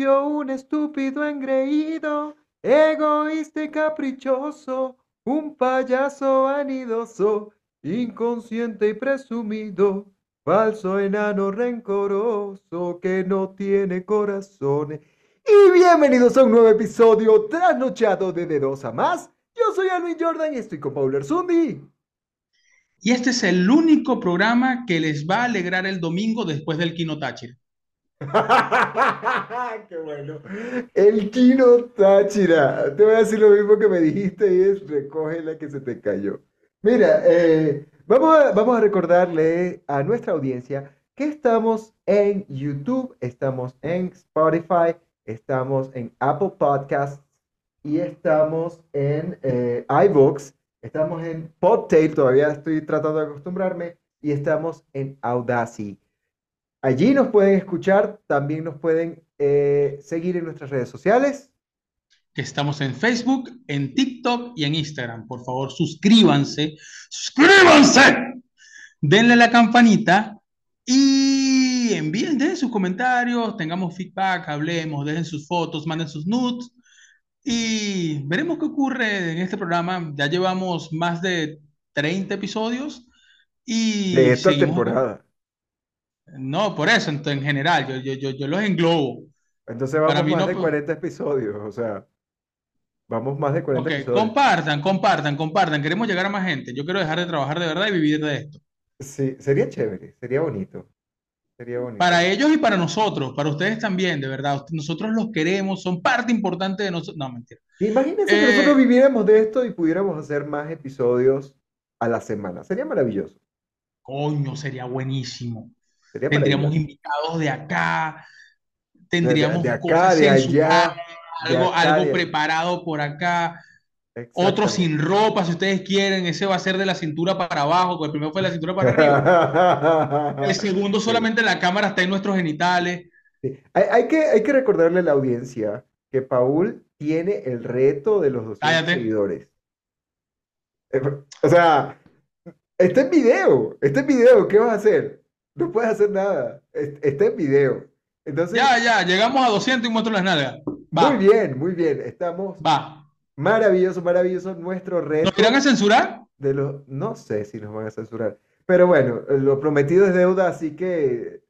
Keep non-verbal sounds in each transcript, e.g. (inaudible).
Un estúpido engreído, egoísta y caprichoso, un payaso vanidoso, inconsciente y presumido, falso enano rencoroso que no tiene corazones. Y bienvenidos a un nuevo episodio trasnochado de De Dos a Más. Yo soy Alvin Jordan y estoy con Paul Erzundi. Y este es el único programa que les va a alegrar el domingo después del Kino Táchira. (laughs) ¡Qué bueno! El Kino Táchira. Te voy a decir lo mismo que me dijiste y es recoge la que se te cayó. Mira, eh, vamos, a, vamos a recordarle a nuestra audiencia que estamos en YouTube, estamos en Spotify, estamos en Apple Podcasts y estamos en eh, iVoox, estamos en Podtail, todavía estoy tratando de acostumbrarme, y estamos en Audacity. Allí nos pueden escuchar, también nos pueden eh, seguir en nuestras redes sociales. Estamos en Facebook, en TikTok y en Instagram. Por favor, suscríbanse. ¡Suscríbanse! Denle a la campanita y envíen, dejen sus comentarios, tengamos feedback, hablemos, dejen sus fotos, manden sus nudes y veremos qué ocurre en este programa. Ya llevamos más de 30 episodios y de esta temporada. No, por eso, en, en general, yo, yo, yo, yo los englobo. Entonces vamos más de 40 episodios, o sea, vamos más de 40 episodios. Compartan, compartan, compartan. Queremos llegar a más gente. Yo quiero dejar de trabajar de verdad y vivir de esto. Sí, sería chévere, sería bonito. Sería bonito. Para ellos y para nosotros, para ustedes también, de verdad. Nosotros los queremos, son parte importante de nosotros. No, mentira. Imagínense que nosotros eh, viviéramos de esto y pudiéramos hacer más episodios a la semana. Sería maravilloso. Coño, sería buenísimo tendríamos invitados de acá, tendríamos de, acá, de allá, algo, algo preparado por acá. Otro sin ropa, si ustedes quieren, ese va a ser de la cintura para abajo, porque el primero fue de la cintura para arriba. (laughs) el segundo solamente la cámara está en nuestros genitales. Hay, que, hay que recordarle a la audiencia que Paul tiene el reto de los 200 seguidores. Eh, o sea, está en video, está en video, ¿qué vas a hacer? No puedes hacer nada. Está en video. Entonces, ya, ya, llegamos a 200 y muestro las nalgas. Muy bien, muy bien. Estamos. Va. Maravilloso, maravilloso nuestro reto. ¿Nos irán a censurar? De los, no sé si nos van a censurar. Pero bueno, lo prometido es deuda, así que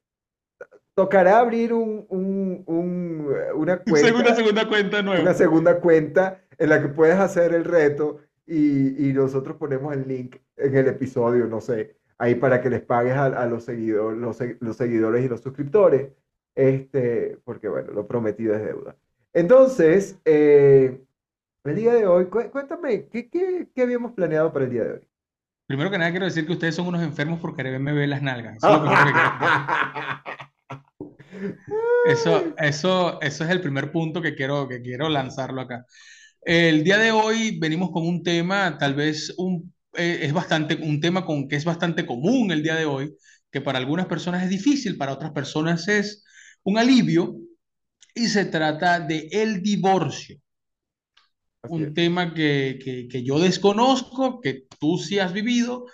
tocará abrir un, un, un, una (laughs) cuenta. Una segunda cuenta nueva. Una segunda cuenta en la que puedes hacer el reto y, y nosotros ponemos el link en el episodio, no sé ahí para que les pagues a, los, seguidores, los, seguidores y los suscriptores, este, porque bueno, lo prometido es deuda. Entonces, eh, el día de hoy, cuéntame, ¿qué, ¿qué, qué, habíamos planeado para el día de hoy? Primero que nada quiero decir que ustedes son unos enfermos por quererme ver las nalgas. (laughs) Eso, eso, eso, es el primer punto que quiero, que quiero lanzarlo acá. El día de hoy venimos con un tema tal vez un eh, es bastante, un tema con, que es bastante común el día de hoy, que para algunas personas es difícil, para otras personas es un alivio, y se trata de el divorcio. un tema que, que, que, yo desconozco, que tú sí has vivido,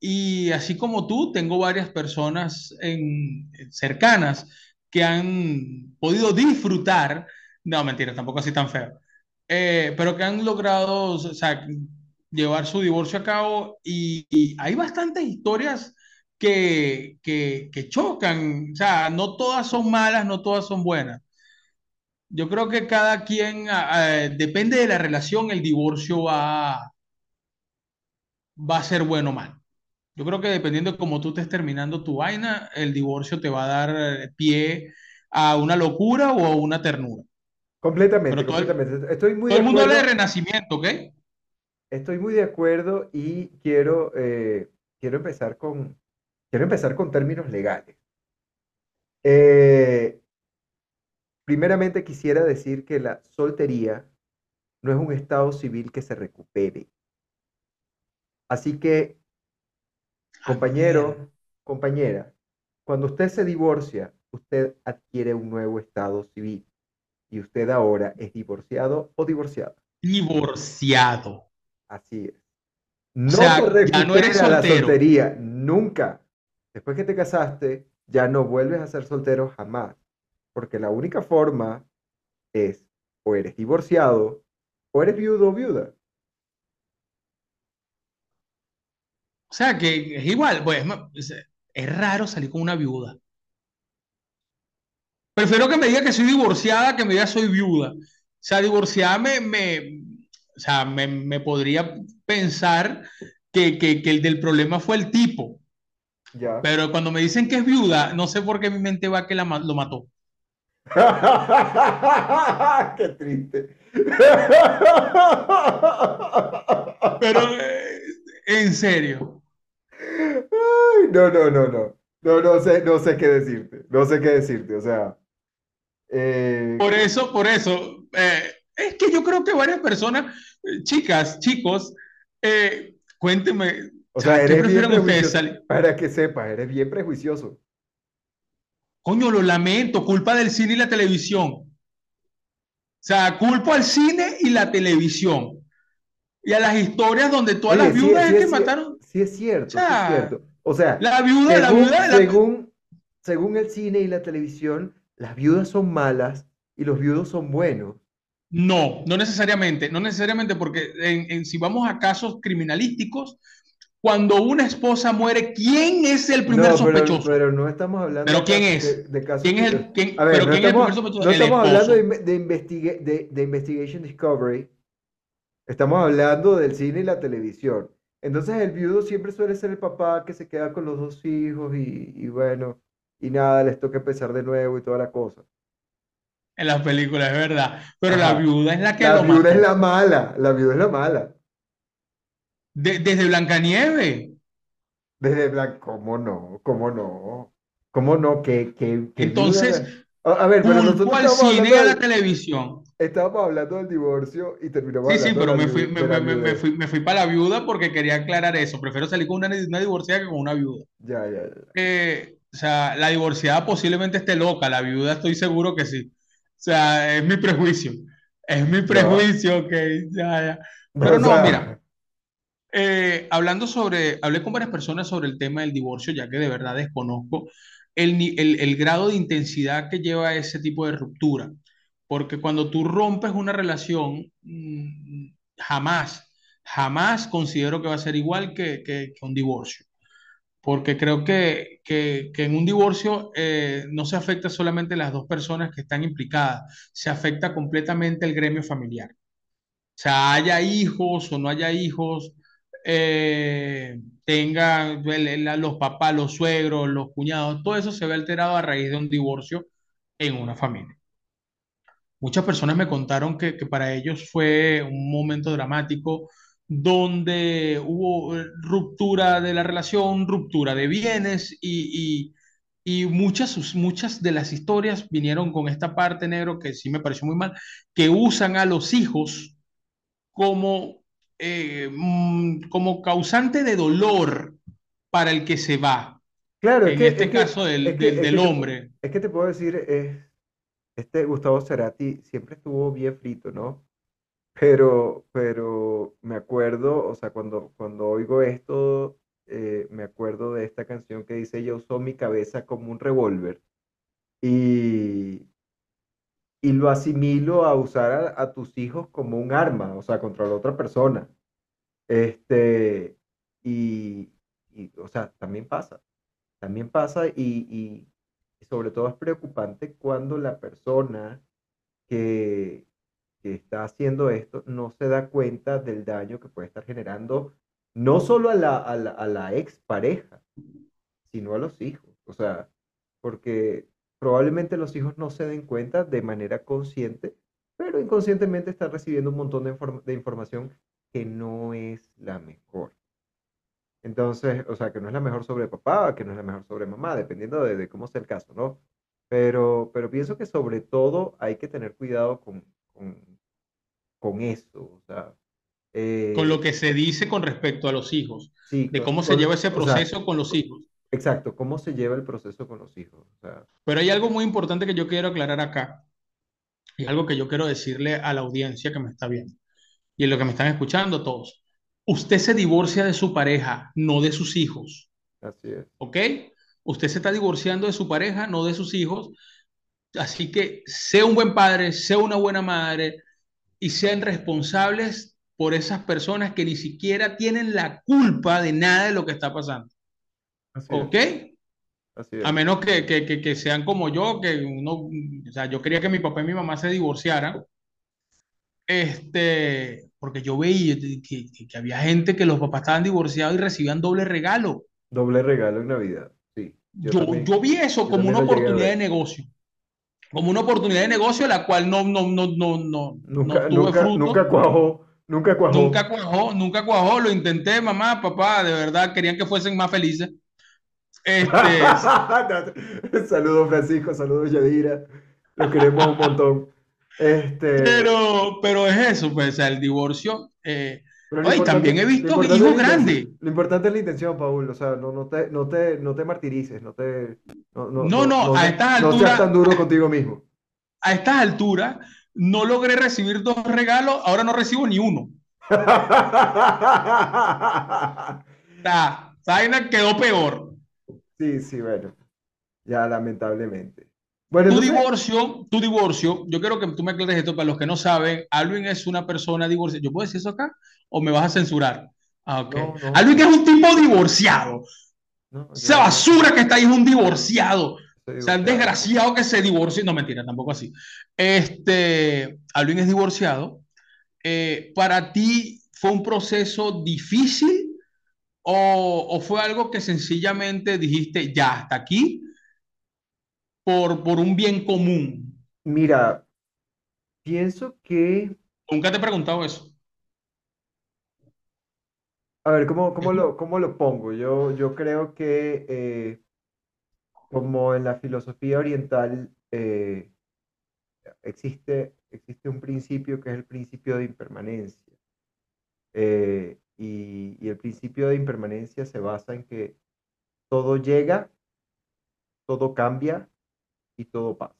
y así como tú, tengo varias personas en, cercanas que han podido disfrutar, no mentira, tampoco así tan feo, eh, pero que han logrado, o sea, llevar su divorcio a cabo y, hay bastantes historias que, que, que, chocan, o sea, no todas son malas, no todas son buenas. Yo creo que cada quien, depende de la relación, el divorcio va, va a ser bueno o mal. Yo creo que dependiendo de cómo tú estés terminando tu vaina, el divorcio te va a dar pie a una locura o a una ternura. Completamente, completamente. Estoy muy todo el mundo habla de renacimiento, ¿ok? Estoy muy de acuerdo y quiero, eh, quiero, empezar, con, quiero empezar con términos legales. Eh, primeramente quisiera decir que la soltería no es un estado civil que se recupere. Así que, compañero, compañera, cuando usted se divorcia, usted adquiere un nuevo estado civil y usted ahora es divorciado o divorciada. Divorciado. Así es. No ya no eres la soltería, nunca. Después que te casaste, ya no vuelves a ser soltero jamás. porque la única forma es o eres divorciado o eres viudo o viuda. O sea, que es igual, pues es, es raro salir con una viuda. Prefiero que me diga que soy divorciada que me diga soy viuda. O sea, divorciada me, me, o sea, me, me podría pensar que, que, que el del problema fue el tipo. Ya. Pero cuando me dicen que es viuda, no sé por qué mi mente va que la, lo mató. (laughs) Qué triste. Pero eh, en serio. Ay, no, no, no, no. No, no sé, no sé qué decirte. No sé qué decirte. O sea, eh, Por eso, por eso, eh, es que yo creo que varias personas, eh, chicas, chicos, eh, cuéntenme, o o sea, sea, ¿qué eres bien prejuicioso. Para que sepas, eres bien prejuicioso. Coño, lo lamento, culpa del cine y la televisión. O sea, culpo al cine y la televisión. Y a las historias donde todas Oye, las sí, viudas sí es que es, cier- mataron. O sí es cierto, sí es sea, cierto. O sea, la viuda, la según, viuda, la- según, según el cine y la televisión, las viudas son malas y los viudos son buenos. No, no necesariamente, no necesariamente, porque en, en- si vamos a casos criminalísticos, cuando una esposa muere, ¿quién es el primer No, pero, sospechoso? pero no estamos hablando ¿Pero de, quién cas- es? de, de casos ¿Quién es el, quién, A ver, pero no quién es el primer estamos, sospechoso? no estamos hablando de, de, de, de Investigation Discovery, estamos hablando del cine y la televisión. Entonces el viudo siempre suele ser el papá que se queda con los dos hijos y, y bueno, y nada, les toca empezar de nuevo y toda la cosa. En las películas, es verdad. Pero la viuda es la que La lo viuda es la mala, la viuda es la mala. De- desde Blancanieves. Desde Blanc, ¿cómo no? ¿Cómo no? ¿Cómo no? ¿Qué, qué, qué viuda? Entonces, A, ver, pero nosotros al cine y a la televisión. estábamos hablando del divorcio y terminamos Sí, sí, hablando pero me fui, me, me- fui, me fui para la viuda porque quería aclarar eso. Prefiero salir con una, una divorciada que con una viuda. Ya, ya, ya. Eh, o sea, la divorciada posiblemente esté loca, la viuda estoy seguro que sí. O sea, es mi prejuicio. Es mi No, prejuicio, ok, ya, ya. no, Pero no, mira, eh, hablando sobre, hablé con varias personas sobre el tema del divorcio, ya que de verdad desconozco el, el, el grado de intensidad que lleva ese tipo de ruptura. Porque cuando tú rompes una relación, mm, jamás, jamás considero que va a ser igual que, que- que un divorcio. Porque creo que, que- que en un divorcio eh, no se afecta solamente las dos personas que están implicadas, se afecta completamente el gremio familiar. O sea, haya hijos o no haya hijos, eh, los papás, los suegros, los cuñados, todo eso se ve alterado a raíz de un divorcio en una familia. Muchas personas me contaron que, que para ellos fue un momento dramático donde hubo eh, ruptura de la relación, ruptura de bienes y, y, y muchas, muchas de las historias vinieron con esta parte negro que sí me pareció muy mal, que usan a los hijos como, eh, mm, como causante de dolor para el que se va. claro, es En que, este es que, caso es del, que, del, es del que hombre. es que te puedo decir, es, este Gustavo Cerati siempre estuvo bien frito, ¿no? Pero, pero me acuerdo, o sea, cuando, cuando oigo esto, eh, me acuerdo de esta canción que dice, yo usó mi cabeza como un revólver y, y lo asimilo a usar a, a tus hijos como un arma, o sea, contra la otra persona. Este, y, y, o sea, también pasa, también pasa y, y, y sobre todo es preocupante cuando la persona que, que está haciendo esto no se da cuenta del daño que puede estar generando no solo a la, a la, a la expareja, sino a los hijos. O sea, porque probablemente los hijos no se den cuenta de manera consciente, pero inconscientemente están recibiendo un montón de, inform- de información que no es la mejor. Entonces, o sea, que no es la mejor sobre papá, que no es la mejor sobre mamá, dependiendo de, de cómo sea el caso, ¿no? Pero, pero pienso que sobre todo hay que tener cuidado con, con, con eso, o sea, con lo eh, que se dice con respecto a los hijos, sí, de con, cómo se lleva ese o sea, proceso con los hijos. exacto, cómo se lleva el proceso con los hijos, o sea, Pero hay algo muy importante que yo quiero aclarar acá, y algo que yo quiero decirle a la audiencia que me está viendo, y en lo que me están escuchando todos. Usted se divorcia de su pareja, no de sus hijos, así es. ¿ok? Usted se está divorciando de su pareja, no de sus hijos, Así que sea un buen padre, sea una buena madre y sean responsables por esas personas que ni siquiera tienen la culpa de nada de lo que está pasando. Así es, ¿Ok? así A es. menos que, que, que, que sean como yo, que uno, o sea, yo quería que mi papá y mi mamá se divorciaran, este, porque yo veía que, que, había gente que los papás estaban divorciados y recibían doble regalo. Doble regalo en Navidad. Sí, yo Yo, yo vi eso como una a oportunidad de negocio, como una oportunidad de negocio la cual no, no, no, no, no, no Nunca, tuve nunca, nunca fruto, cuajó, nunca nunca cuajó. cuajó, nunca cuajó, lo intenté, mamá, papá, de verdad querían que fuesen más felices. Este, (laughs) Saludos Francisco, saludos Yadira, los queremos un montón. Este, pero, pero es eso, pues, o sea, el divorcio. eh, pero también he visto hijos grandes. lo importante es la intención, Paul, o sea, no, no te, no te, no te martirices, no te, no, no, No, no, no, no, a estas no seas alturas, tan duro contigo mismo. a estas alturas, no logré recibir dos regalos, ahora no recibo ni uno. (laughs) La vaina quedó peor. Sí, sí, bueno, ya lamentablemente. Bueno, Tu entonces, divorcio, tu divorcio, yo quiero que tú me aclares esto para los que no saben. Alvin es una persona divorciada. ¿Yo puedo decir eso acá? ¿O me vas a censurar? Ah, ok. no, no, Alvin es un tipo divorciado. no, Esa basura que está ahí es un divorciado. O sea, el desgraciado que se divorció. No, mentira, tampoco así. Este, Alvin es divorciado. Eh, ¿para ti fue un proceso difícil o, o fue algo que sencillamente dijiste, ya, hasta aquí, por, por un bien común? Mira, pienso que, Nunca te he preguntado eso. a ver, ¿cómo, cómo lo, cómo lo pongo? Yo, yo creo que eh, como en la filosofía oriental eh, existe, existe un principio que es el principio de impermanencia. Eh, y, y el principio de impermanencia se basa en que todo llega, todo cambia y todo pasa.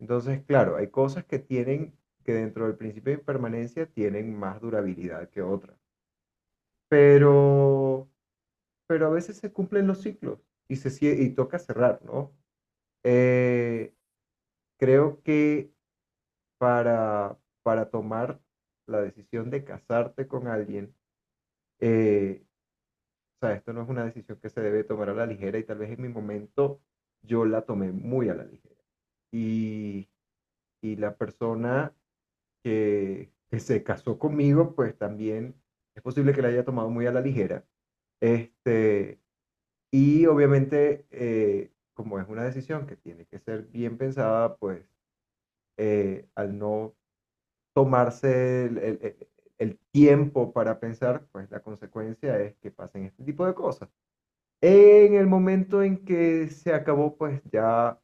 Entonces, claro, hay cosas que tienen, que dentro del principio de impermanencia tienen más durabilidad que otras. Pero, pero a veces se cumplen los ciclos y, se, y toca cerrar, ¿no? Eh, creo que para, para tomar la decisión de casarte con alguien, eh, o sea, esto no es una decisión que se debe tomar a la ligera y tal vez en mi momento yo la tomé muy a la ligera. Y, y la persona que, que se casó conmigo, pues también es posible que la haya tomado muy a la ligera. Este, y obviamente, eh, como es una decisión que tiene que ser bien pensada, pues eh, al no tomarse el, el- el- tiempo para pensar, pues la consecuencia es que pasen este tipo de cosas. En el momento en que se acabó, pues ya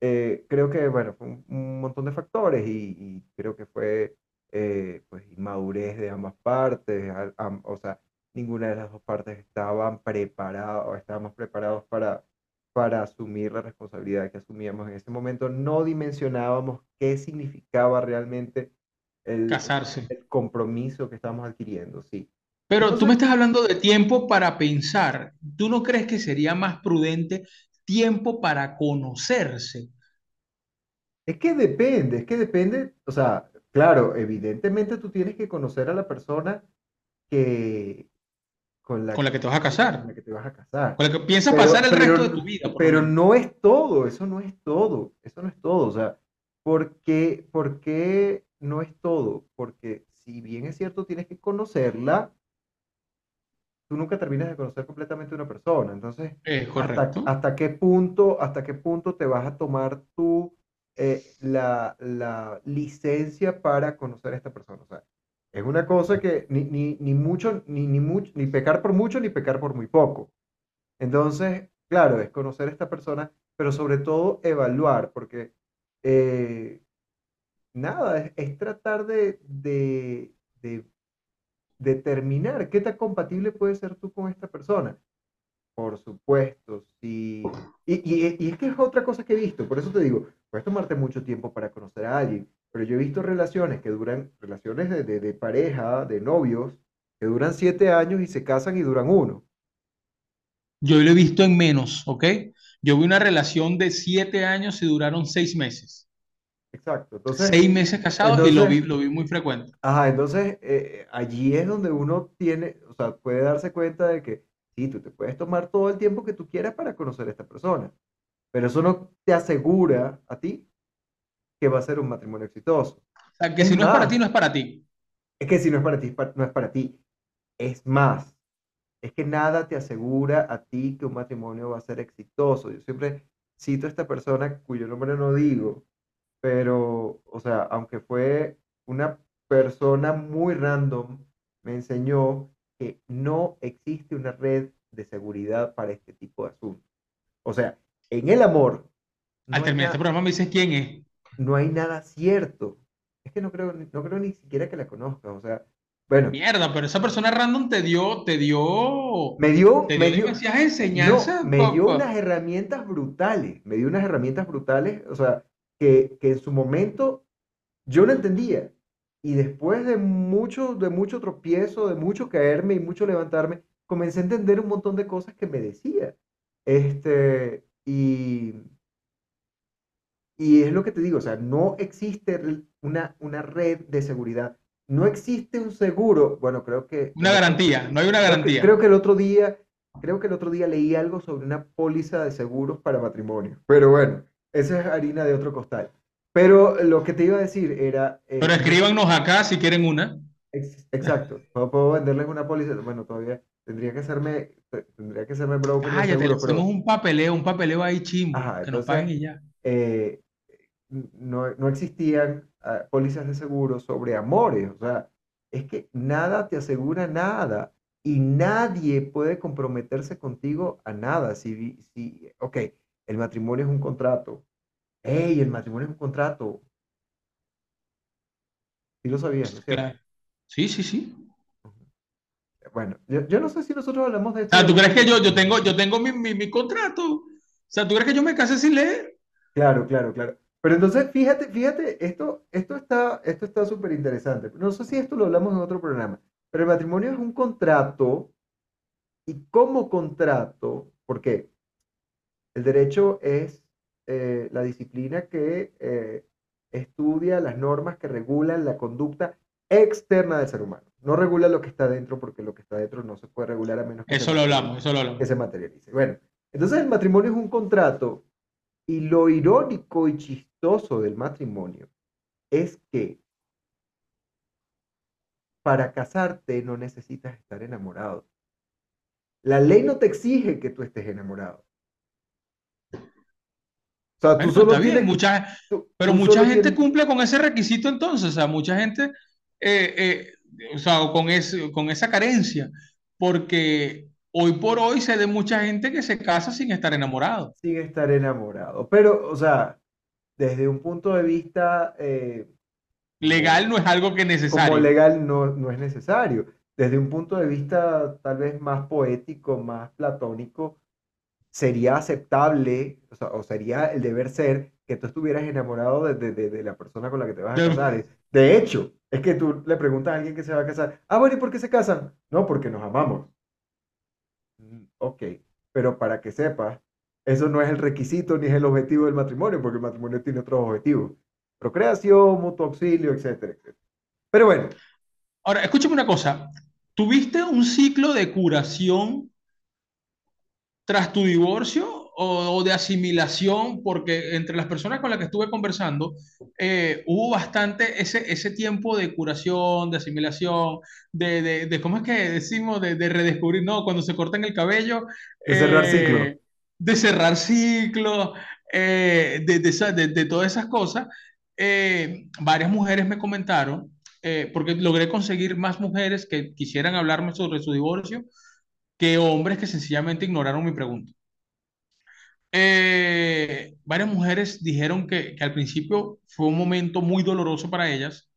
eh, creo que, bueno, fue un, un montón de factores y, y creo que fue, eh, pues, inmadurez de ambas partes, al- am- o sea, ninguna de las dos partes estaban preparados o estábamos preparados para, para asumir la responsabilidad que asumíamos en ese momento. No dimensionábamos qué significaba realmente el, Casarse. el compromiso que estábamos adquiriendo, sí. Pero tú me estás hablando de tiempo para pensar. ¿Tú no crees que sería más prudente tiempo para conocerse? Es que depende, es que depende, o sea, claro, evidentemente tú tienes que conocer a la persona que con la Con la que te vas a con casar, la que te vas a casar. con la que piensas Pero, pasar el resto de tu vida, pero menos. no es todo, eso no es todo, eso no es todo, o sea, ¿por qué, por qué no es todo? Porque si bien es cierto, tienes que conocerla, tú nunca terminas de conocer completamente a una persona. Entonces, Es ¿hasta, qué punto, hasta qué punto te vas a tomar tú eh, la, la licencia para conocer a esta persona? O sea, es una cosa que ni, ni, ni mucho, ni, ni mucho, ni pecar por mucho, ni pecar por muy poco. Entonces, claro, es conocer a esta persona, pero sobre todo evaluar, porque eh, nada, es, es tratar de, de, de determinar qué tan compatible puedes ser tú con esta persona. Por supuesto, sí. Y, es que es otra cosa que he visto, por eso te digo, puedes tomarte mucho tiempo para conocer a alguien, pero yo he visto relaciones que duran, relaciones de, de- de pareja, de novios, que duran siete años y se casan y duran uno. Yo lo he visto en menos, ¿ok? Yo vi una relación de siete años y duraron seis meses. Exacto. Entonces, Seis meses casados y lo vi, lo vi muy frecuente. ajá, entonces eh, allí es donde uno tiene, o sea, puede darse cuenta de que sí, tú te puedes tomar todo el tiempo que tú quieras para conocer a esta persona, pero eso no te asegura a ti que va a ser un matrimonio exitoso. O sea, que Es si no es para ti, no es para ti. es que si no es para ti, no es para ti. Es más, es que nada te asegura a ti que un matrimonio va a ser exitoso. Yo siempre cito a esta persona cuyo nombre no digo, pero, o sea, aunque fue una persona muy random, me enseñó que no existe una red de seguridad para este tipo de asuntos. O sea, en el amor Al no hay terminar este programa me dices quién es. no hay nada cierto. Es que no creo, no creo ni siquiera que la conozcas. O sea, bueno, Mierda, pero esa persona random te dio, te dio, me dio, te me dio dio, demasiadas no, me dio unas herramientas brutales, me dio unas herramientas brutales, o sea, que, que en su momento yo no entendía. Y después de mucho, de mucho tropiezo, de mucho caerme y mucho levantarme, comencé a entender un montón de cosas que me decía. Este, y, y es lo que te digo, o sea, no existe una, una red de seguridad. No existe un seguro. Bueno, creo que Una garantía, no hay una creo que, garantía. creo que el otro día, creo que el otro día leí algo sobre una póliza de seguros para matrimonio. Pero bueno, esa es harina de otro costal. Pero lo que te iba a decir era, Pero eh, no, escríbanos acá si quieren una. ex- exacto, (laughs) puedo, venderles una póliza. Bueno, todavía tendría que hacerme, te- tendría que hacerme broker Cállate, le seguros, hacemos pero, un papeleo, un papeleo ahí chimbo, ajá, que nos paguen entonces, y ya. eh, no, no existían ah, pólizas de seguro sobre amores. O sea, es que nada te asegura nada y nadie puede comprometerse contigo a nada. Si, si, ok, el matrimonio es un contrato. ¡Ey, el matrimonio es un contrato! Sí lo sabías. Sí, sí, sí. Bueno, yo, yo no sé si nosotros hablamos de esto en ¿tú crees que yo, yo tengo, yo tengo mi, mi, mi contrato? O sea, ¿tú crees que yo me casé sin leer? Claro, claro, claro. Pero entonces, fíjate, fíjate, esto, esto está, esto está súper interesante. No sé si esto lo hablamos en otro programa, pero el matrimonio es un contrato y como contrato, porque el derecho es eh, la disciplina que eh, estudia las normas que regulan la conducta externa del ser humano. No regula lo que está dentro, porque lo que está dentro no se puede regular a menos que se Eso lo hablamos, eso lo que hablamos. se materialice. Bueno, entonces el matrimonio es un contrato y lo irónico y chistoso del matrimonio es que para casarte no necesitas estar enamorado. La ley no te exige que tú estés enamorado. O sea, tú Bueno, pero solo tienes, mucha, tú, pero tú mucha solo gente tienes, cumple con ese requisito entonces, o sea, mucha gente, eh, eh, o sea, con, ese, con esa carencia, porque hoy por hoy se de mucha gente que se casa sin estar enamorado. sin estar enamorado. Pero, o sea, desde un punto de vista eh, Legal como, no es algo que es como necesario. legal no, no es necesario. Desde un punto de vista tal vez más poético, más platónico, sería aceptable, o sea, o sería el deber ser que tú estuvieras enamorado de, de- de- de la persona con la que te vas a casar. De hecho, es que tú le preguntas a alguien que se va a casar, ah, bueno, ¿y por qué se casan? No, porque nos amamos. Mm, Ok, pero para que sepas, eso no es el requisito ni es el objetivo del matrimonio, porque el matrimonio tiene otros objetivos. Procreación, mutuo auxilio, etcétera, etcétera. Pero bueno, Ahora, escúchame una cosa. ¿Tuviste un ciclo de curación tras tu divorcio o, o de asimilación? Porque entre las personas con las que estuve conversando, eh, hubo bastante ese, ese tiempo de curación, de asimilación, de, de, de- ¿cómo es que decimos? De, de redescubrir, no, cuando se cortan el cabello, de cerrar ciclo. eh, de cerrar ciclos, eh, de todas esas cosas. Eh, varias mujeres me comentaron, eh, porque logré conseguir más mujeres que quisieran hablarme sobre su divorcio que hombres que sencillamente ignoraron mi pregunta. Eh, varias mujeres dijeron que, que al principio fue un momento muy doloroso para ellas,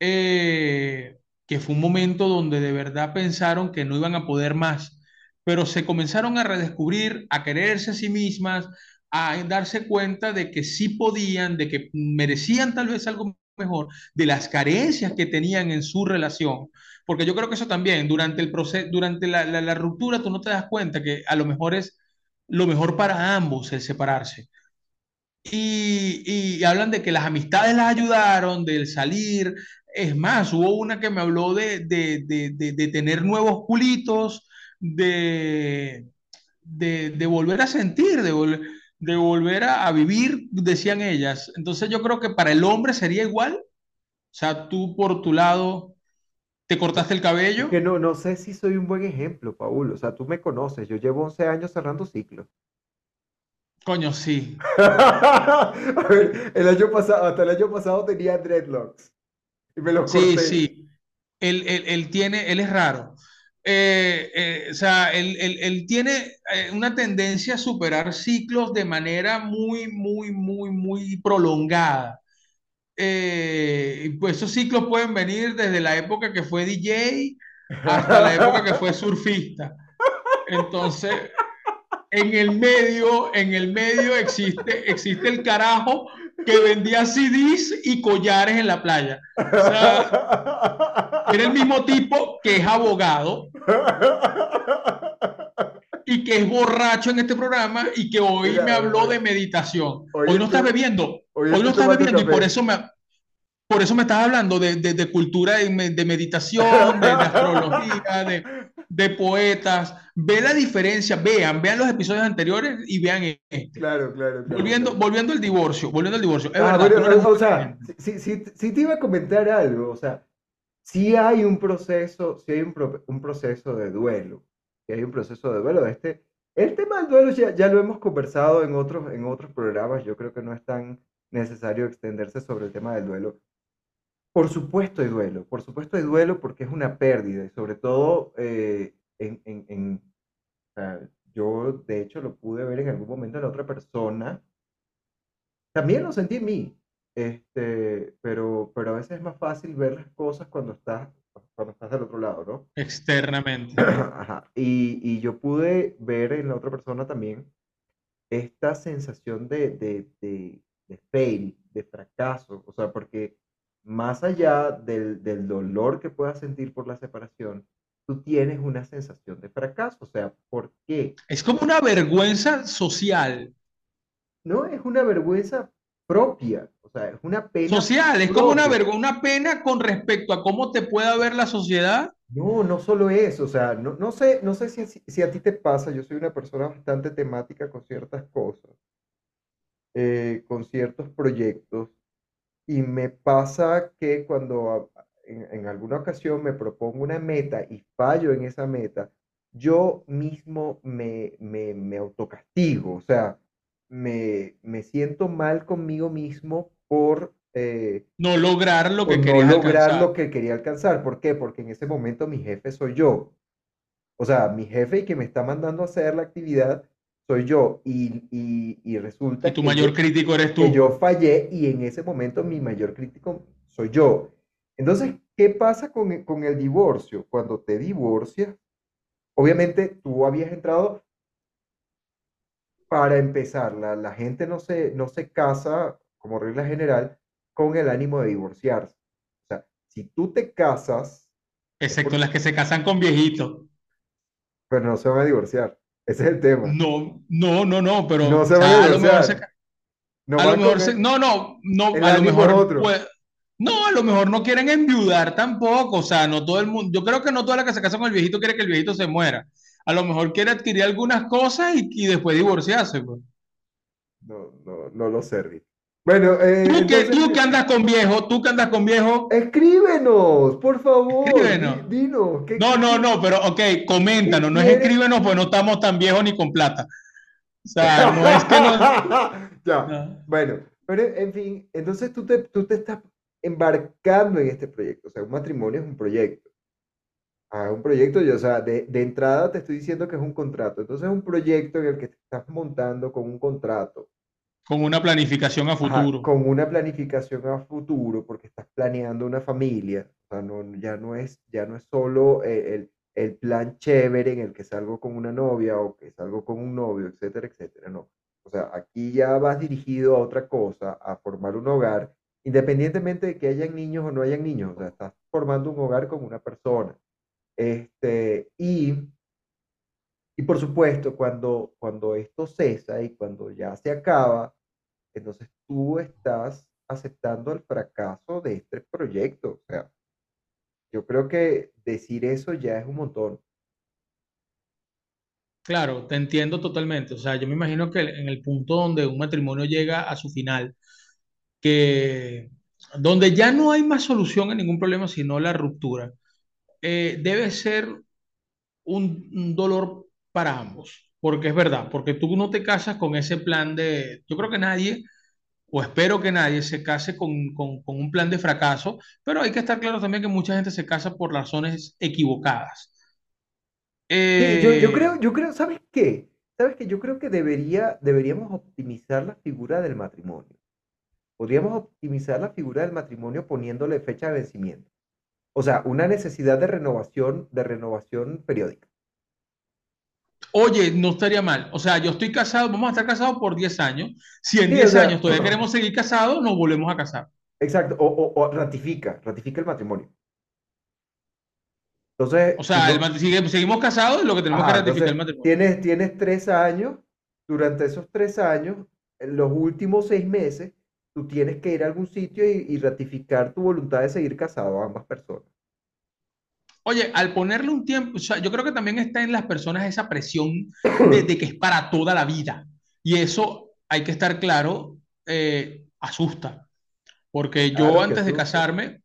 eh, que fue un momento donde de verdad pensaron que no iban a poder más, pero se comenzaron a redescubrir, a quererse a sí mismas, a darse cuenta de que sí podían, de que merecían tal vez algo mejor, de las carencias que tenían en su relación. Porque yo creo que eso también, durante el proceso, durante la, la, la ruptura, tú no te das cuenta que a lo mejor es lo mejor para ambos el separarse. Y, y hablan de que las amistades las ayudaron, del salir. Es más, hubo una que me habló de, de, de, de, tener nuevos culitos, de, volver a sentir, de, vol- volver a, a vivir, decían ellas. Entonces yo creo que para el hombre sería igual. O sea, tú por tu lado te cortaste el cabello. que no, no sé si soy un buen ejemplo, Paul. O sea, tú me conoces, yo llevo 11 años cerrando ciclos. Coño, sí. (laughs) A ver, el año pasado, hasta el año pasado tenía dreadlocks y me los Sí, corté. sí. Él, él- él tiene, él es raro. Eh, eh, o sea, él, él- él tiene eh, una tendencia a superar ciclos de manera muy, muy, muy, muy prolongada. Eh, pues esos ciclos pueden venir desde la época que fue DJ hasta la época que fue surfista. Entonces, en el medio, en el medio existe, existe el carajo que vendía CDs y collares en la playa. O era el mismo tipo que es abogado y que es borracho en este programa y que hoy Mira, me habló de meditación. Hoy Hoy no estás bebiendo, hoy hoy no estás bebiendo y por eso me, por eso me estás hablando de, de- de cultura de, de meditación, (laughs) de, astrología, de, de poetas. Ve la diferencia, vean, vean los episodios anteriores y vean este. Claro, claro, claro, Volviendo, claro. volviendo al divorcio, volviendo al divorcio. Es Ah, verdad, bueno, no o sea, si, si, si te iba a comentar algo, o sea, sí hay un proceso, sí hay un, pro- un proceso de duelo, sí hay un proceso de duelo. Este, el tema del duelo ya, ya lo hemos conversado en otros, en otros programas, yo creo que no es tan necesario extenderse sobre el tema del duelo. Por supuesto hay duelo, por supuesto hay duelo porque es una pérdida y sobre todo eh, en, en, en- o sea, yo de hecho lo pude ver en algún momento en otra persona también lo sentí en mí, este, pero, pero a veces es más fácil ver las cosas cuando estás, cuando estás del otro lado, ¿no? Externamente. (clears throat) Ajá. Y, y yo pude ver en la otra persona también esta sensación de, de, de, de fail, de fracaso, o sea, porque más allá del, del dolor que puedas sentir por la separación, tú tienes una sensación de fracaso, o sea, ¿por qué? Es como una vergüenza social. No es una vergüenza propia, o sea, es una pena Social, es como una propia. vergüenza, una pena con respecto a cómo te pueda ver la sociedad. No, no solo eso, o sea, no, no sé, no sé si, si, a ti te pasa, yo soy una persona bastante temática con ciertas cosas, eh, con ciertos proyectos, y me pasa que cuando a- en, en alguna ocasión me propongo una meta y fallo en esa meta, yo mismo me, me, me autocastigo, o sea, me, me siento mal conmigo mismo por... eh, No lograr lo que no querías lograr alcanzar. lo que quería alcanzar. ¿Por qué? Porque en ese momento mi jefe soy yo. O sea, mi jefe y que me está mandando a hacer la actividad soy yo. Y, y, y resulta Y tu que mayor yo, crítico eres que tú. yo fallé y en ese momento mi mayor crítico soy yo. Entonces, ¿qué pasa con, con el divorcio? Cuando te divorcias, obviamente tú habías entrado para empezar, la, la gente no se, no se casa, como regla general, con el ánimo de divorciarse. O sea, si tú te casas, Excepto porque, las que se casan con viejitos. pero no se van a divorciar. Ese es el tema. No, no, no, no, pero, No se van a divorciar. No a lo mejor se, no, no, a lo mejor otro. puede, no, a lo mejor no quieren enviudar tampoco, o sea, no todo el mundo, yo creo que no toda la que se casa con el viejito quiere que el viejito se muera. A lo mejor quiere adquirir algunas cosas y, y después divorciarse, pues. No, no, no lo sé, Rick. Bueno, eh, Tú que, entonces, tú que andas con viejo, tú que andas con viejo, escríbenos, por favor, escríbenos. dinos, ¿qué, No, no, no, pero ok, coméntanos, no es escríbenos, pues no estamos tan viejos ni con plata. O sea, (laughs) no es que no. (laughs) Ya, no. bueno, pero en fin, entonces tú te, tú te estás embarcando en este proyecto, o sea, un matrimonio es un proyecto. Ah, un proyecto, yo, o sea, de, de entrada te estoy diciendo que es un contrato, entonces es un proyecto en el que te estás montando con un contrato, Con una planificación a ajá, futuro. con una planificación a futuro, porque estás planeando una familia, o sea, no, ya no es, ya no es solo eh, el, el plan chévere en el que salgo con una novia o que salgo con un novio, etcétera, etcétera, no. O sea, aquí ya vas dirigido a otra cosa, a formar un hogar, independientemente de que hayan niños o no hayan niños, o sea, estás formando un hogar con una persona. Este, y, Y por supuesto, cuando, cuando esto cesa y cuando ya se acaba, entonces tú estás aceptando el fracaso de este proyecto. O sea, yo creo que decir eso ya es un montón. Claro, te entiendo totalmente. O sea, yo me imagino que en el punto donde un matrimonio llega a su final, que donde ya no hay más solución a ningún problema sino la ruptura, eh, debe ser un, un dolor para ambos. Porque es verdad, porque tú no te casas con ese plan de, yo creo que nadie, o espero que nadie se case con, con, con un plan de fracaso, pero hay que estar claro también que mucha gente se casa por razones equivocadas. Sí, yo, yo Eh, creo, yo creo, ¿sabes qué? ¿Sabes qué? Yo creo que debería, deberíamos optimizar la figura del matrimonio. Podríamos optimizar la figura del matrimonio poniéndole fecha de vencimiento. O sea, una necesidad de renovación, de renovación periódica. Oye, no estaría mal. O sea, yo estoy casado, vamos a estar casados por 10 años. Si en Sí, o 10 años todavía queremos seguir casados, nos volvemos a casar. exacto. O, o- o ratifica, ratifica el matrimonio. O Entonces, si sea, el, seguimos casados lo que tenemos que ratificar entonces el matrimonio. tienes, tienes tres años. Durante esos tres años, en los últimos seis meses, tú tienes que ir a algún sitio y, y ratificar tu voluntad de seguir casado a ambas personas. Oye, al ponerle un tiempo, o sea, yo creo que también está en las personas esa presión de, (coughs) de que es para toda la vida. Y eso, hay que estar claro, eh, asusta. Porque yo Claro antes de casarme,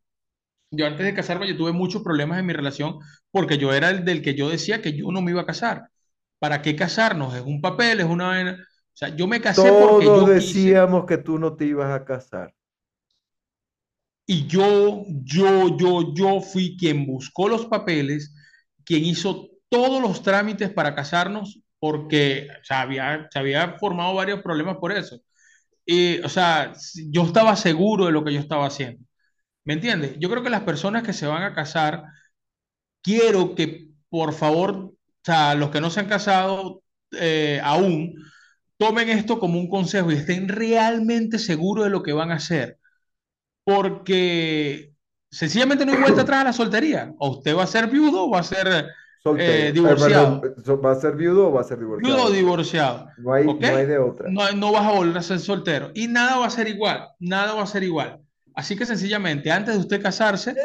yo antes de casarme, yo tuve muchos problemas en mi relación porque yo era el del que yo decía que yo no me iba a casar. ¿Para qué casarnos? Es un papel, es una vaina. O sea, yo me casé porque Todos yo quise decíamos que tú no te ibas a casar. y yo, yo, yo, yo fui quien buscó los papeles, quien hizo todos los trámites para casarnos porque o sea, había, se había formado varios problemas por eso. Y, o sea, yo estaba seguro de lo que yo estaba haciendo. ¿Me entiendes? Yo creo que las personas que se van a casar quiero que por favor, o sea, los que no se han casado eh, aún, tomen esto como un consejo y estén realmente seguros de lo que van a hacer, porque sencillamente no hay vuelta atrás a la soltería. O usted va a ser viudo o va a ser eh. Eh, perdón, divorciado. so- ¿va a ser viudo o va a ser Viudo o divorciado? divorciado. No hay, ¿Ok? no hay de otra. No, no vas a volver a ser soltero. Y nada va a ser igual. Nada va a ser igual. Así que sencillamente, antes de usted casarse, Eh,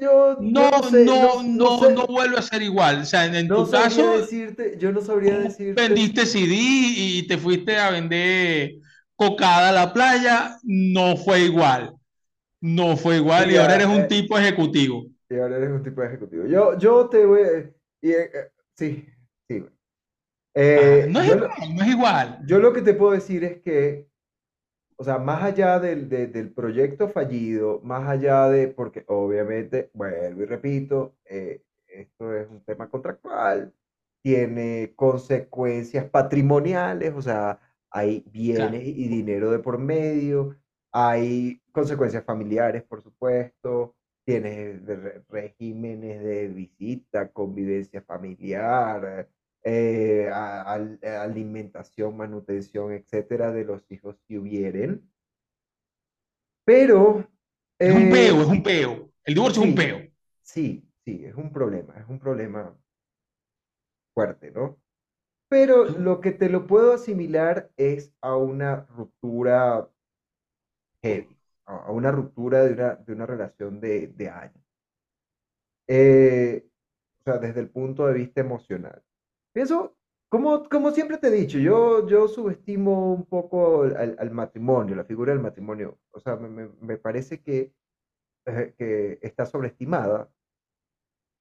yo, yo no, no sé, no, no, no sé, vuelve a ser igual. O sea, en, tu caso, decirte, yo no sabría decirte. vendiste CD y te fuiste a vender cocada a la playa, no fue igual. No fue igual y ahora eres un eh, tipo ejecutivo. y ahora eres un tipo ejecutivo. Yo, yo te voy y, eh, eh, sí, sí. Eh, No es igual, lo- no es igual. yo lo que te puedo decir es que O sea, más allá del, de- del proyecto fallido, más allá de, porque obviamente, vuelvo y repito, eh, esto es un tema contractual, tiene consecuencias patrimoniales, o sea, hay Claro. bienes y dinero de por medio, hay consecuencias familiares, por supuesto, tienes regímenes de visita, convivencia familiar, eh, a- eh, alimentación, manutención, etcétera, de los hijos si hubieren. Pero, Es un peo, es eh, un peo. El divorcio es un peo. sí, sí, es un problema, es un problema fuerte, ¿no? Pero lo que te lo puedo asimilar es a una ruptura heavy, a a una ruptura de una, de una relación de, de años. Eh, o sea, desde el punto de vista emocional. Pienso, como, como siempre te he dicho, yo, yo subestimo un poco al, al matrimonio, la figura del matrimonio. O sea, me, me- parece que, eh, que está sobreestimada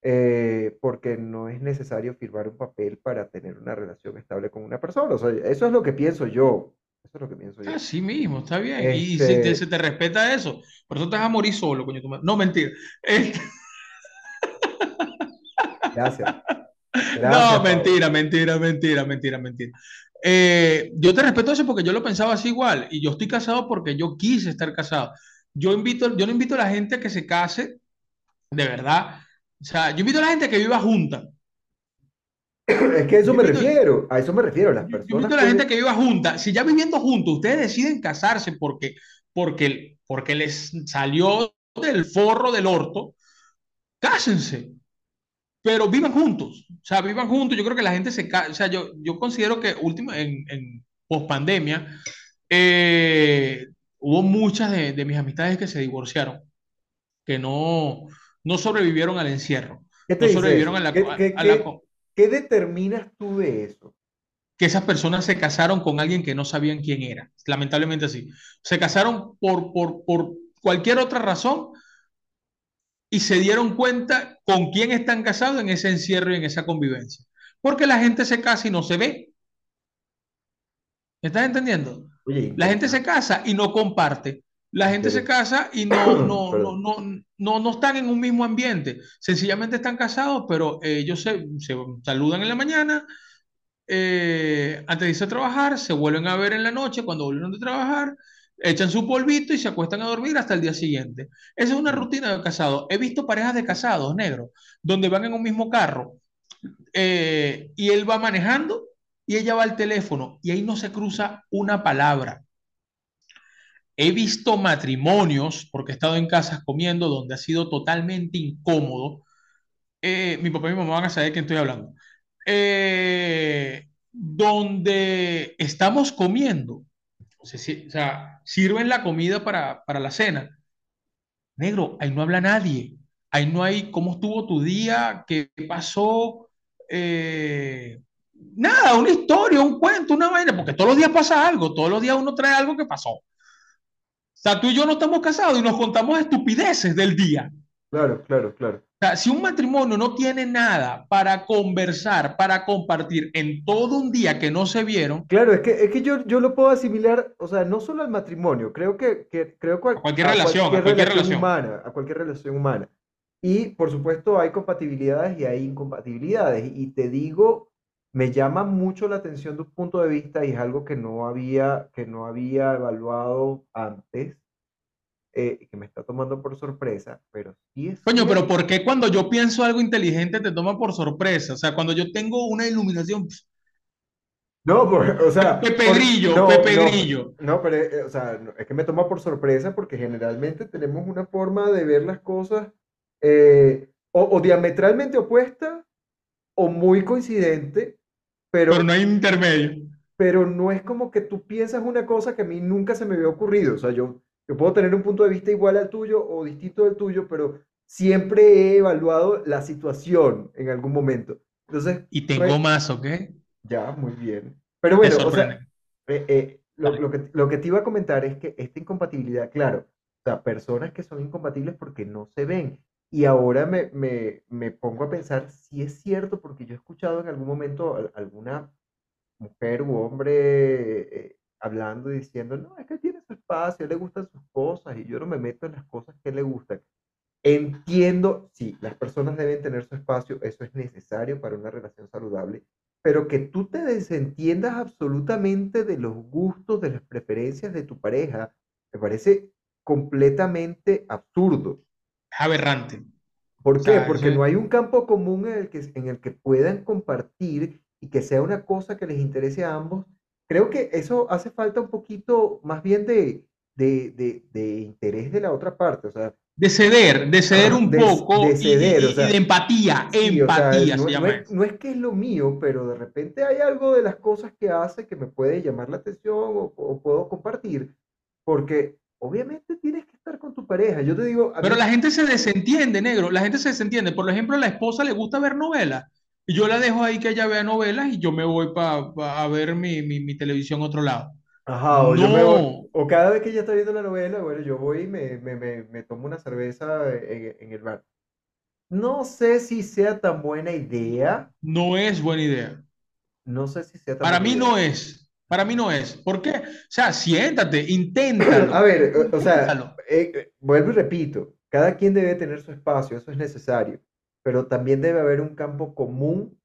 eh, porque no es necesario firmar un papel para tener una relación estable con una persona. O sea, eso es lo que pienso yo. Eso es lo que pienso yo. Así mismo, está bien. Y si te, se Este, te respeta eso, por eso te vas a morir solo, coño. No, mentira. Este, (laughs) gracias, gracias, Pablo. mentira, mentira, mentira, mentira, mentira. Eh, yo te respeto eso porque yo lo pensaba así igual. Y yo estoy casado porque yo quise estar casado. Yo invito, yo no invito a la gente a que se case, de verdad. O sea, yo invito a la gente a que viva junta. Es que a eso Yo me invito, refiero, a eso me refiero. Las Yo, yo personas invito a la gente a pueden, que viva junta. Si ya viviendo juntos, ustedes deciden casarse porque, porque, porque les salió del forro del orto, cásense. Pero vivan juntos, o sea, vivan juntos. Yo creo que la gente se, o sea, yo, yo considero que último, en, en post pandemia, eh, hubo muchas de, de, mis amistades que se divorciaron, que no, no sobrevivieron al encierro, ¿Qué te no sobrevivieron a la, ¿Qué, qué, a la, qué determinas tú de eso? que esas personas se casaron con alguien que no sabían quién era, lamentablemente así. Se casaron por, por, por cualquier otra razón y se dieron cuenta con quién están casados en ese encierro y en esa convivencia. Porque la gente se casa y no se ve. ¿Me estás entendiendo? Oye, La gente se casa y no comparte. La gente se casa y no, (clears throat) no, no, no, no, no están en un mismo ambiente. Sencillamente están casados, pero eh, ellos se, se saludan en la mañana, eh, antes de irse a trabajar, se vuelven a ver en la noche cuando vuelven de trabajar, echan su polvito y se acuestan a dormir hasta el día siguiente. Esa es una rutina de casados. He visto parejas de casados negros donde van en un mismo carro eh, y él va manejando y ella va al teléfono y ahí no se cruza una palabra. He visto matrimonios, porque he estado en casas comiendo, donde ha sido totalmente incómodo. Eh, mi papá y mi mamá van a saber de quién estoy hablando. Eh, donde estamos comiendo, o sea, sirven la comida para, para la cena. Negro, ahí no habla nadie. Ahí no hay cómo estuvo tu día, qué pasó, eh, nada, una historia, un cuento, una vaina, porque todos los días pasa algo, todos los días uno trae algo que pasó. O sea, tú y yo no estamos casados y nos contamos estupideces del día. Claro, claro, claro. O sea, si un matrimonio no tiene nada para conversar, para compartir en todo un día que no se vieron, Claro, es que, es que yo, yo lo puedo asimilar, o sea, no solo al matrimonio, creo que, que creo a cual- cualquier a relación, a cualquier cualquier relación relación. humana, a cualquier relación humana. Y por supuesto hay compatibilidades y hay incompatibilidades. Y te digo, me llama mucho la atención tu punto de vista y es algo que no había, que no había evaluado antes, eh, que me está tomando por sorpresa, pero sí es Coño, pero. ¿por qué cuando yo pienso algo inteligente te toma por sorpresa? O sea, cuando yo tengo una iluminación, No, por- (laughs) o sea, Pepe por- Grillo, no, Pepe no, Grillo. no, pero eh, o sea, no, es que me toma por sorpresa porque generalmente tenemos una forma de ver las cosas eh, o, o diametralmente opuesta o muy coincidente, pero pero, no hay intermedio. pero no es como que tú piensas una cosa que a mí nunca se me había ocurrido. O sea, yo, yo puedo tener un punto de vista igual al tuyo o distinto del tuyo, pero siempre he evaluado la situación en algún momento. Entonces, Y tengo más, ¿ok? ya, muy bien. Pero bueno, o sea, eh, eh, lo, lo que, lo que te iba a comentar es que esta incompatibilidad, claro, o sea, personas que son incompatibles porque no se ven. Y ahora me, me, me pongo a pensar si es cierto, porque yo he escuchado en algún momento a- alguna mujer u hombre eh, hablando y diciendo, no, es que él tiene su espacio, le gustan sus cosas y yo no me meto en las cosas que le gustan. Entiendo, sí, las personas deben tener su espacio, eso es necesario para una relación saludable, pero que tú te desentiendas absolutamente de los gustos, de las preferencias de tu pareja, me parece completamente absurdo. Aberrante. ¿Por O qué? sea, Porque no hay un campo común en el que, en el que puedan compartir y que sea una cosa que les interese a ambos. Creo que eso hace falta un poquito más bien de, de, de, de interés de la otra parte, o sea, de ceder, de ceder un de, poco de ceder, y- o y sea, de empatía, sí, o sea, empatía no, se no llama es, eso. no es que es lo mío, pero de repente hay algo de las cosas que hace que me puede llamar la atención o, o puedo compartir, porque obviamente tienes que estar con tu pareja. Yo te digo, Pero mí, la gente se desentiende, negro, la gente se desentiende. Por ejemplo, a la esposa le gusta ver novelas y yo la dejo ahí que ella vea novelas y yo me voy pa- pa- a ver mi, mi, mi televisión a otro lado. ajá, o yo me voy, No, o cada vez que ella está viendo la novela, bueno, yo voy y me, me, me, me tomo una cerveza en, en el bar. No sé si sea tan buena idea, no es buena idea. no sé si sea tan Para buena mí no idea. es, para mí no es. ¿Por qué? O sea, siéntate, (clears throat) A inténtalo, ver, o, o sea, eh, eh, vuelvo y repito, cada quien debe tener su espacio, eso es necesario, pero también debe haber un campo común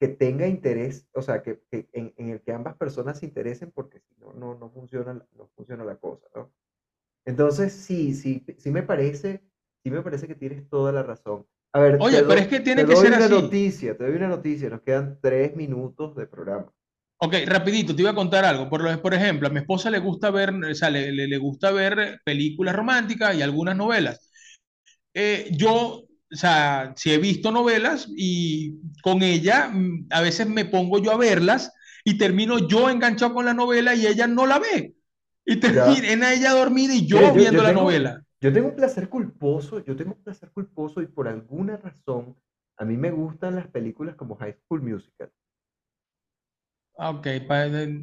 que tenga interés, o sea, que, que en, en el que ambas personas se interesen, porque si no, no, no funciona, no funciona la cosa, ¿no? Entonces, sí, sí, sí me parece, sí me parece que tienes toda la razón. A ver, Oye, te pero do- es que te tiene que doy ser una así. noticia, te doy una noticia, nos quedan tres minutos de programa. Ok, rapidito, te iba a contar algo. Por, lo- por ejemplo, a mi esposa le gusta ver, o sea, le, le- le gusta ver películas románticas y algunas novelas. Eh, yo o sea, si he visto novelas y con ella mm, a veces me pongo yo a verlas y termino yo enganchado con la novela y ella no la ve. Y termina ella dormida y yo yo, viendo yo la tengo, novela. yo tengo un placer culposo, yo tengo un placer culposo y por alguna razón a mí me gustan las películas como High School Musical. Ah, Ok,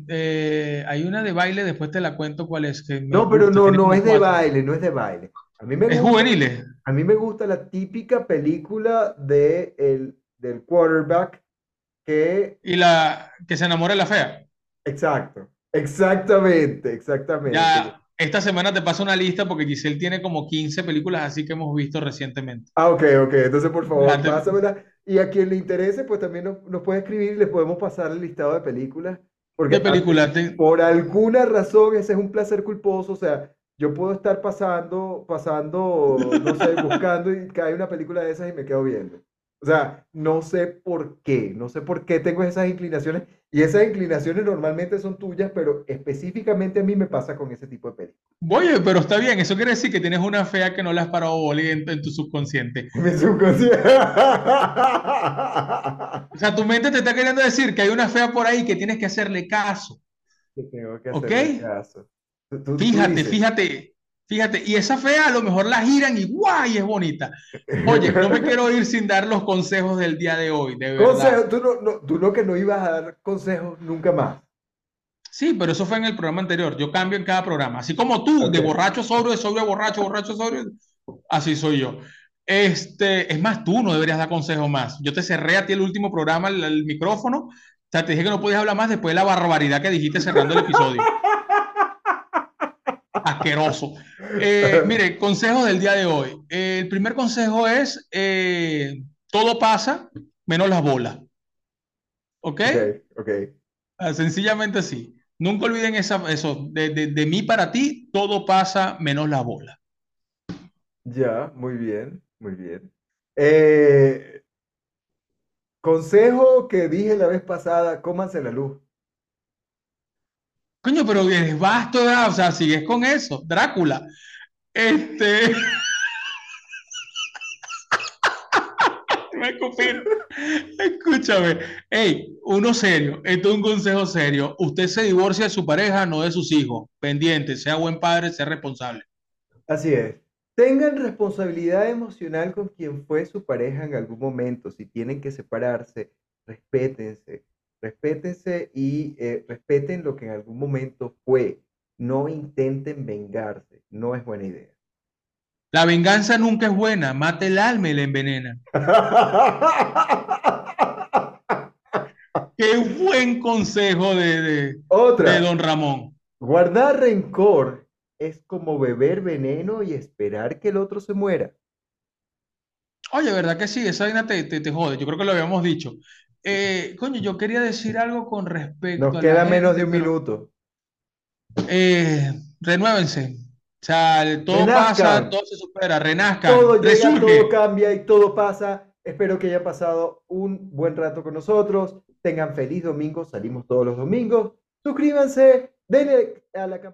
eh, hay una de baile, después te la cuento cuál es, que No, pero no, no es de baile, no es de baile. A mí me Es gusta, juvenil. a mí me gusta la típica película de el, del quarterback que, Y la que se enamora de la fea. exacto, exactamente, exactamente. Ya, esta semana te paso una lista porque Giselle tiene como 15 películas así que hemos visto recientemente. Ah, ok, ok. Entonces, por favor, pásamela. Y a quien le interese, pues también nos, nos puede escribir y les podemos pasar el listado de películas. Porque ¿Qué película? Por alguna razón ese es un placer culposo. O sea, yo puedo estar pasando, pasando, no sé, (laughs) buscando y cae una película de esas y me quedo viendo. O sea, no sé por qué, no sé por qué tengo esas inclinaciones. Y esas inclinaciones normalmente son tuyas, pero específicamente a mí me pasa con ese tipo de películas. Oye, pero está bien, eso quiere decir que tienes una fea que no le has parado boli en, en tu subconsciente. (laughs) Mi subconsciente. (laughs) O sea, tu mente te está queriendo decir que hay una fea por ahí que tienes que hacerle caso. Que tengo que hacerle caso. Tú- tú- tú Fíjate, fíjate, fíjate. Y esa fea a lo mejor la giran y ¡guay! es bonita. Oye, no me (laughs) quiero ir sin dar los consejos del día de hoy, de verdad. Consejo, tú no, no- tú no que no ibas a dar consejos nunca más. Sí, pero eso fue en el programa anterior. Yo cambio en cada programa. Así como tú, de borracho sobrio, de sobrio borracho, borracho sobrio, así soy yo. Este, es más, tú no deberías dar consejos más. Yo te cerré a ti el último programa, el, el micrófono. O sea, te dije que no podías hablar más después de la barbaridad que dijiste cerrando el episodio. (laughs) Asqueroso. Eh, (laughs) mire, consejos del día de hoy. Eh, el primer consejo es, eh, todo pasa menos las bolas. ¿Ok? Ok, ok. Ah, Sencillamente así. Nunca olviden esa, eso. De, de, de mí para ti, todo pasa menos la bola. Ya, muy bien, muy bien. Consejo que dije la vez pasada, cómanse la luz. Coño, pero eres vasto. O sea, sigues con eso. Drácula. Este. (laughs) Escúchame. Ey, uno serio. Esto es un consejo serio. Usted se divorcia de su pareja, no de sus hijos. Pendiente, sea buen padre, sea responsable. Así es. Tengan responsabilidad emocional con quien fue su pareja en algún momento. Si tienen que separarse, respétense. Respétense y eh, respeten lo que en algún momento fue. No intenten vengarse. No es buena idea. La venganza nunca es buena. Mata el alma y la envenena. (laughs) Qué buen consejo de, de, de Otra. don Ramón. Guardar rencor es como beber veneno y esperar que el otro se muera. Oye, ¿verdad que sí? Esa vaina te, te, te jode. Yo creo que lo habíamos dicho. Eh, coño, yo quería decir algo con respecto Nos a queda menos de un pero, minuto. eh, renuévense. O sea, todo pasa, todo se supera. Renazcan, Todo llega, todo cambia y todo pasa. Espero que hayan pasado un buen rato con nosotros. Tengan feliz domingo. Salimos todos los domingos. Suscríbanse, denle a la campanita.